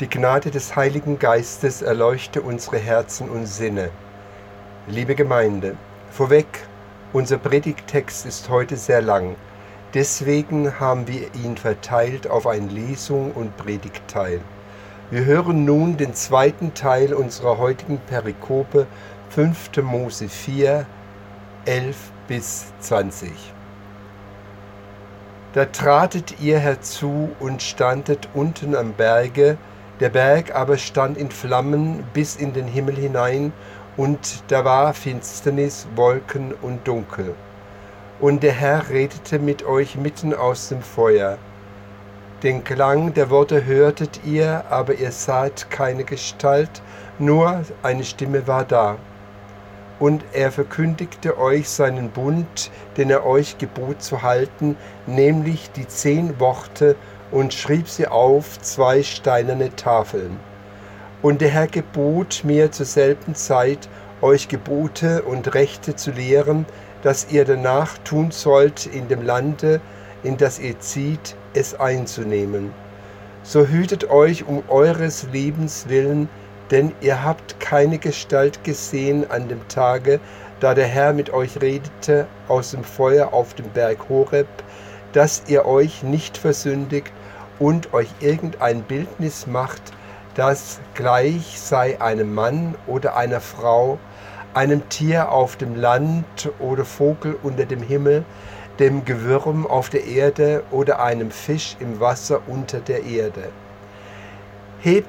Die Gnade des Heiligen Geistes erleuchte unsere Herzen und Sinne. Liebe Gemeinde, vorweg, unser Predigttext ist heute sehr lang. Deswegen haben wir ihn verteilt auf einen Lesung und Predigtteil. Wir hören nun den zweiten Teil unserer heutigen Perikope 5. Mose 4, 11 bis 20. Da tratet ihr herzu und standet unten am Berge, der Berg aber stand in Flammen bis in den Himmel hinein, und da war Finsternis, Wolken und Dunkel. Und der Herr redete mit euch mitten aus dem Feuer. Den Klang der Worte hörtet ihr, aber ihr saht keine Gestalt, nur eine Stimme war da. Und er verkündigte euch seinen Bund, den er euch gebot zu halten, nämlich die zehn Worte und schrieb sie auf zwei steinerne Tafeln. Und der Herr gebot mir zur selben Zeit, euch Gebote und Rechte zu lehren, dass ihr danach tun sollt in dem Lande, in das ihr zieht, es einzunehmen. So hütet euch um eures Lebens willen, denn ihr habt keine Gestalt gesehen an dem Tage, da der Herr mit euch redete aus dem Feuer auf dem Berg Horeb, dass ihr euch nicht versündigt und euch irgendein Bildnis macht, das gleich sei einem Mann oder einer Frau, einem Tier auf dem Land oder Vogel unter dem Himmel, dem Gewürm auf der Erde oder einem Fisch im Wasser unter der Erde. Heb,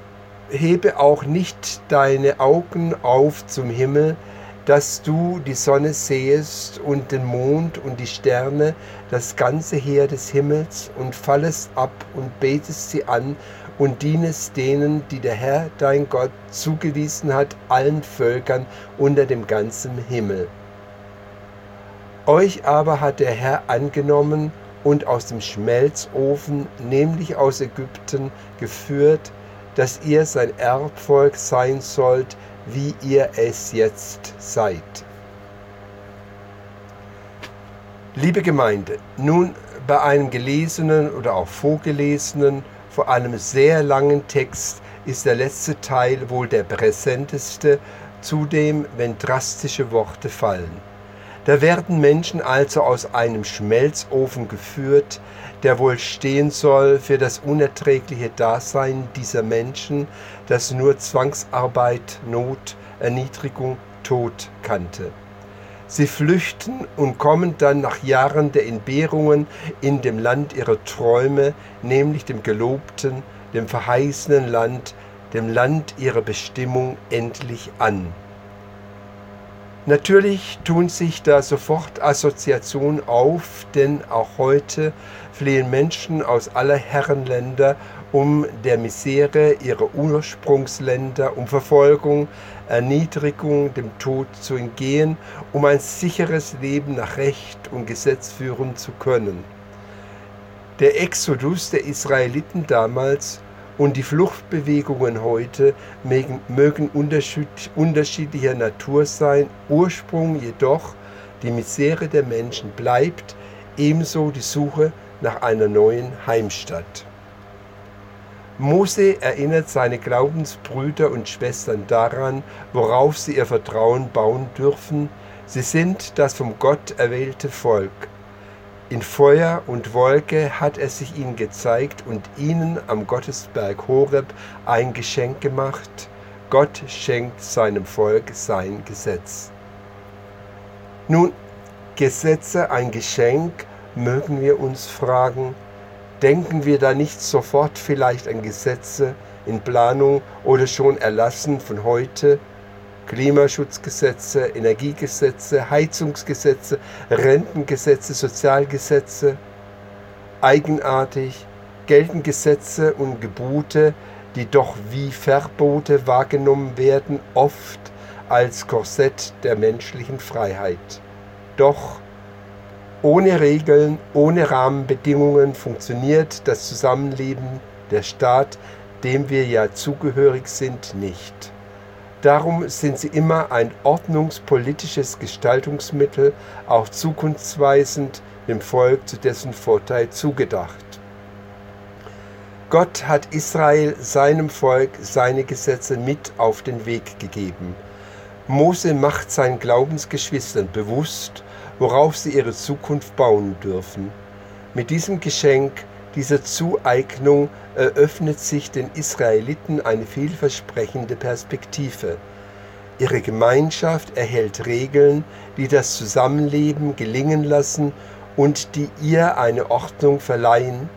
hebe auch nicht deine Augen auf zum Himmel, dass du die Sonne sehest und den Mond und die Sterne, das ganze Heer des Himmels, und fallest ab und betest sie an und dienest denen, die der Herr dein Gott zugewiesen hat, allen Völkern unter dem ganzen Himmel. Euch aber hat der Herr angenommen und aus dem Schmelzofen, nämlich aus Ägypten, geführt, dass ihr sein Erbvolk sein sollt, wie ihr es jetzt seid. Liebe Gemeinde, nun bei einem gelesenen oder auch vorgelesenen, vor allem sehr langen Text ist der letzte Teil wohl der präsenteste, zudem wenn drastische Worte fallen. Da werden Menschen also aus einem Schmelzofen geführt, der wohl stehen soll für das unerträgliche Dasein dieser Menschen, das nur Zwangsarbeit, Not, Erniedrigung, Tod kannte. Sie flüchten und kommen dann nach Jahren der Entbehrungen in dem Land ihrer Träume, nämlich dem gelobten, dem verheißenen Land, dem Land ihrer Bestimmung endlich an. Natürlich tun sich da sofort Assoziationen auf, denn auch heute fliehen Menschen aus aller Herrenländer um der Misere ihrer Ursprungsländer, um Verfolgung, Erniedrigung, dem Tod zu entgehen, um ein sicheres Leben nach Recht und Gesetz führen zu können. Der Exodus der Israeliten damals und die Fluchtbewegungen heute mögen unterschiedlicher Natur sein, Ursprung jedoch die Misere der Menschen bleibt, ebenso die Suche nach einer neuen Heimstatt. Mose erinnert seine Glaubensbrüder und Schwestern daran, worauf sie ihr Vertrauen bauen dürfen. Sie sind das vom Gott erwählte Volk. In Feuer und Wolke hat er sich ihnen gezeigt und ihnen am Gottesberg Horeb ein Geschenk gemacht. Gott schenkt seinem Volk sein Gesetz. Nun, Gesetze ein Geschenk, mögen wir uns fragen, denken wir da nicht sofort vielleicht an Gesetze in Planung oder schon erlassen von heute, Klimaschutzgesetze, Energiegesetze, Heizungsgesetze, Rentengesetze, Sozialgesetze. Eigenartig gelten Gesetze und Gebote, die doch wie Verbote wahrgenommen werden, oft als Korsett der menschlichen Freiheit. Doch ohne Regeln, ohne Rahmenbedingungen funktioniert das Zusammenleben der Staat, dem wir ja zugehörig sind, nicht. Darum sind sie immer ein ordnungspolitisches Gestaltungsmittel, auch zukunftsweisend dem Volk zu dessen Vorteil zugedacht. Gott hat Israel, seinem Volk, seine Gesetze mit auf den Weg gegeben. Mose macht seinen Glaubensgeschwistern bewusst, worauf sie ihre Zukunft bauen dürfen. Mit diesem Geschenk, dieser Zueignung eröffnet sich den Israeliten eine vielversprechende Perspektive. Ihre Gemeinschaft erhält Regeln, die das Zusammenleben gelingen lassen und die ihr eine Ordnung verleihen.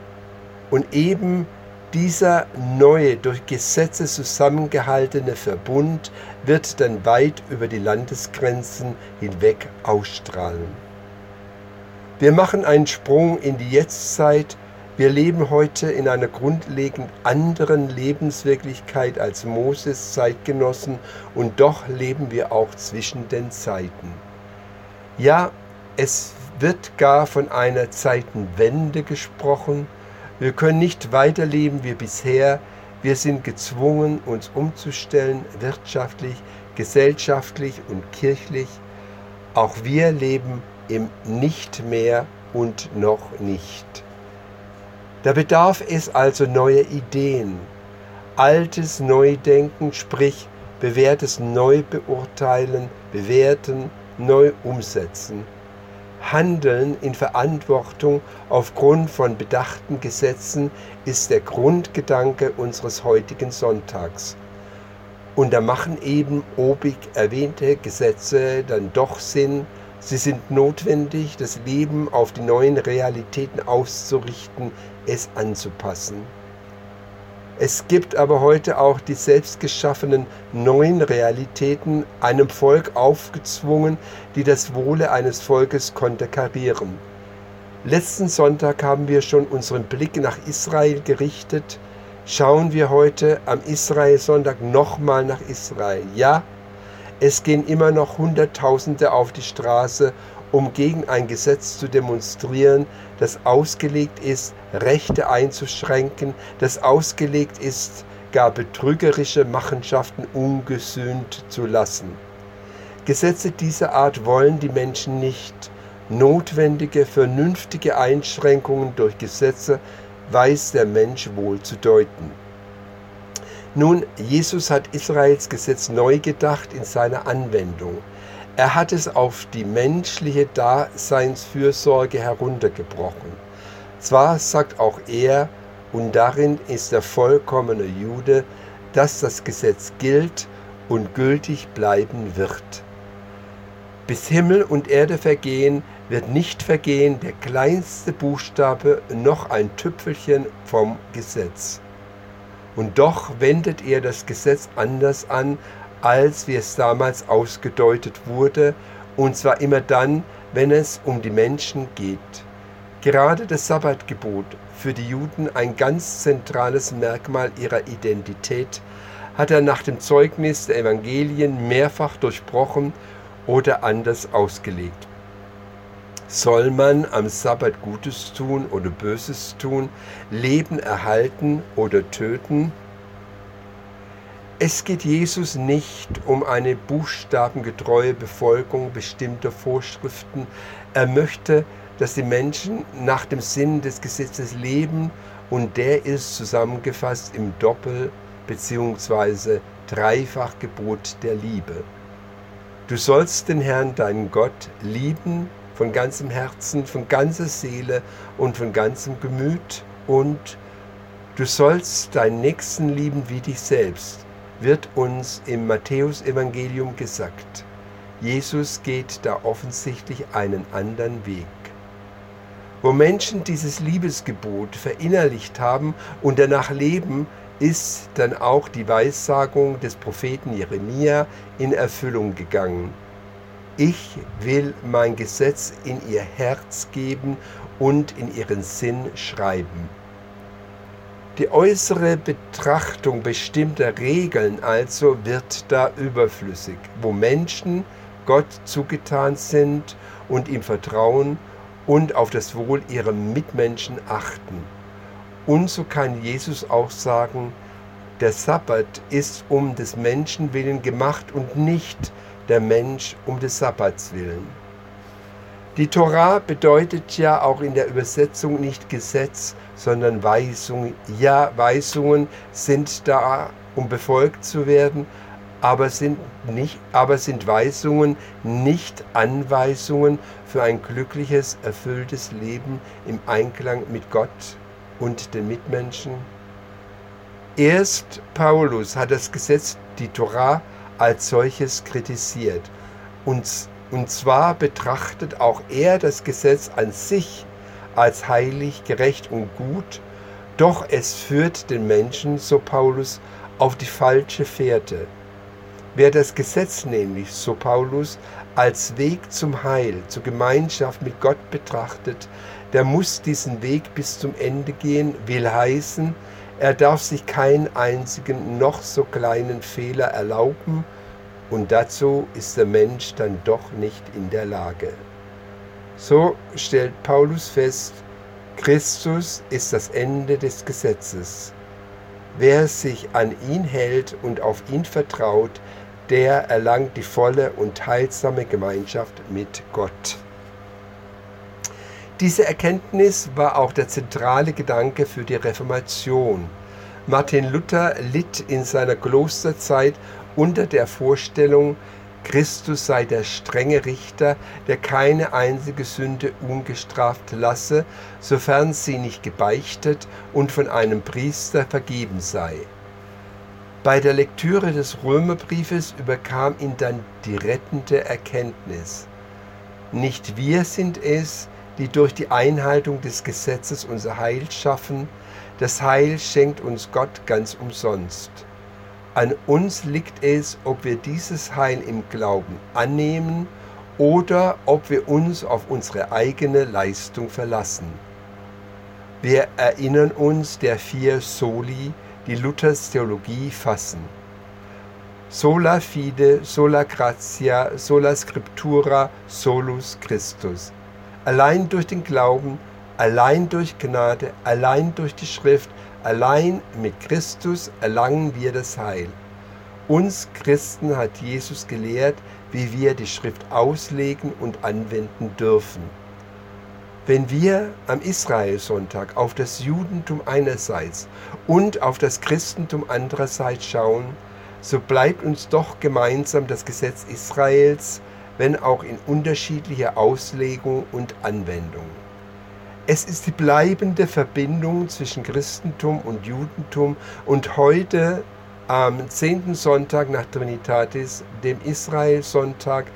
Und eben dieser neue, durch Gesetze zusammengehaltene Verbund wird dann weit über die Landesgrenzen hinweg ausstrahlen. Wir machen einen Sprung in die Jetztzeit. Wir leben heute in einer grundlegend anderen Lebenswirklichkeit als Moses Zeitgenossen und doch leben wir auch zwischen den Zeiten. Ja, es wird gar von einer Zeitenwende gesprochen, wir können nicht weiterleben wie bisher. Wir sind gezwungen, uns umzustellen, wirtschaftlich, gesellschaftlich und kirchlich. Auch wir leben im Nicht mehr und noch nicht. Da bedarf es also neuer Ideen, altes Neudenken, sprich bewährtes Neubeurteilen, bewerten, neu umsetzen. Handeln in Verantwortung aufgrund von bedachten Gesetzen ist der Grundgedanke unseres heutigen Sonntags. Und da machen eben obig erwähnte Gesetze dann doch Sinn. Sie sind notwendig, das Leben auf die neuen Realitäten auszurichten, es anzupassen. Es gibt aber heute auch die selbstgeschaffenen neuen Realitäten einem Volk aufgezwungen, die das Wohle eines Volkes konterkarieren. Letzten Sonntag haben wir schon unseren Blick nach Israel gerichtet. Schauen wir heute am Israel-Sonntag nochmal nach Israel. Ja, es gehen immer noch Hunderttausende auf die Straße, um gegen ein Gesetz zu demonstrieren, das ausgelegt ist, Rechte einzuschränken, das ausgelegt ist, gar betrügerische Machenschaften ungesühnt zu lassen. Gesetze dieser Art wollen die Menschen nicht. Notwendige, vernünftige Einschränkungen durch Gesetze weiß der Mensch wohl zu deuten. Nun, Jesus hat Israels Gesetz neu gedacht in seiner Anwendung. Er hat es auf die menschliche Daseinsfürsorge heruntergebrochen. Zwar sagt auch er, und darin ist der vollkommene Jude, dass das Gesetz gilt und gültig bleiben wird. Bis Himmel und Erde vergehen, wird nicht vergehen der kleinste Buchstabe noch ein Tüpfelchen vom Gesetz. Und doch wendet er das Gesetz anders an, als wie es damals ausgedeutet wurde, und zwar immer dann, wenn es um die Menschen geht. Gerade das Sabbatgebot, für die Juden ein ganz zentrales Merkmal ihrer Identität, hat er nach dem Zeugnis der Evangelien mehrfach durchbrochen oder anders ausgelegt. Soll man am Sabbat Gutes tun oder Böses tun, Leben erhalten oder töten? Es geht Jesus nicht um eine buchstabengetreue Befolgung bestimmter Vorschriften. Er möchte, dass die Menschen nach dem Sinn des Gesetzes leben und der ist zusammengefasst im Doppel- bzw. Dreifachgebot der Liebe. Du sollst den Herrn, deinen Gott, lieben von ganzem Herzen, von ganzer Seele und von ganzem Gemüt und du sollst deinen Nächsten lieben wie dich selbst wird uns im Matthäusevangelium gesagt. Jesus geht da offensichtlich einen anderen Weg. Wo Menschen dieses Liebesgebot verinnerlicht haben und danach leben, ist dann auch die Weissagung des Propheten Jeremia in Erfüllung gegangen. Ich will mein Gesetz in ihr Herz geben und in ihren Sinn schreiben. Die äußere Betrachtung bestimmter Regeln also wird da überflüssig, wo Menschen Gott zugetan sind und ihm vertrauen und auf das Wohl ihrer Mitmenschen achten. Und so kann Jesus auch sagen, der Sabbat ist um des Menschen willen gemacht und nicht der Mensch um des Sabbats willen. Die Torah bedeutet ja auch in der Übersetzung nicht Gesetz, sondern Weisung. Ja, Weisungen sind da, um befolgt zu werden, aber sind, nicht, aber sind Weisungen nicht Anweisungen für ein glückliches, erfülltes Leben im Einklang mit Gott und den Mitmenschen? Erst Paulus hat das Gesetz, die Torah, als solches kritisiert. Und und zwar betrachtet auch er das Gesetz an sich als heilig, gerecht und gut, doch es führt den Menschen, so Paulus, auf die falsche Fährte. Wer das Gesetz nämlich, so Paulus, als Weg zum Heil, zur Gemeinschaft mit Gott betrachtet, der muss diesen Weg bis zum Ende gehen, will heißen, er darf sich keinen einzigen noch so kleinen Fehler erlauben und dazu ist der Mensch dann doch nicht in der Lage. So stellt Paulus fest, Christus ist das Ende des Gesetzes. Wer sich an ihn hält und auf ihn vertraut, der erlangt die volle und heilsame Gemeinschaft mit Gott. Diese Erkenntnis war auch der zentrale Gedanke für die Reformation. Martin Luther litt in seiner Klosterzeit unter der Vorstellung, Christus sei der strenge Richter, der keine einzige Sünde ungestraft lasse, sofern sie nicht gebeichtet und von einem Priester vergeben sei. Bei der Lektüre des Römerbriefes überkam ihn dann die rettende Erkenntnis. Nicht wir sind es, die durch die Einhaltung des Gesetzes unser Heil schaffen, das Heil schenkt uns Gott ganz umsonst. An uns liegt es, ob wir dieses Heil im Glauben annehmen oder ob wir uns auf unsere eigene Leistung verlassen. Wir erinnern uns der vier Soli, die Luthers Theologie fassen. Sola fide, sola gratia, sola scriptura, solus Christus. Allein durch den Glauben, allein durch Gnade, allein durch die Schrift, Allein mit Christus erlangen wir das Heil. Uns Christen hat Jesus gelehrt, wie wir die Schrift auslegen und anwenden dürfen. Wenn wir am Israelsonntag auf das Judentum einerseits und auf das Christentum andererseits schauen, so bleibt uns doch gemeinsam das Gesetz Israels, wenn auch in unterschiedlicher Auslegung und Anwendung. Es ist die bleibende Verbindung zwischen Christentum und Judentum und heute am zehnten Sonntag nach Trinitatis, dem Israel-Sonntag,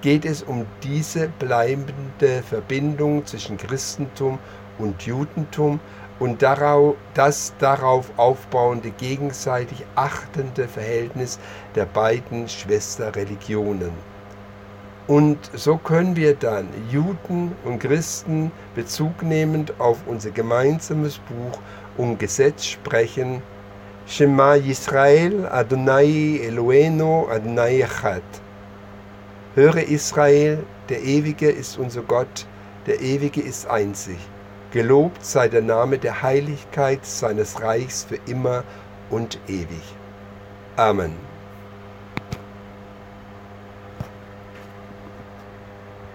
geht es um diese bleibende Verbindung zwischen Christentum und Judentum und das darauf aufbauende gegenseitig achtende Verhältnis der beiden Schwesterreligionen. Und so können wir dann Juden und Christen bezugnehmend auf unser gemeinsames Buch um Gesetz sprechen. Shema Yisrael Adonai Eloeno Adonai Echad. Höre Israel, der Ewige ist unser Gott, der Ewige ist einzig. Gelobt sei der Name der Heiligkeit seines Reichs für immer und ewig. Amen.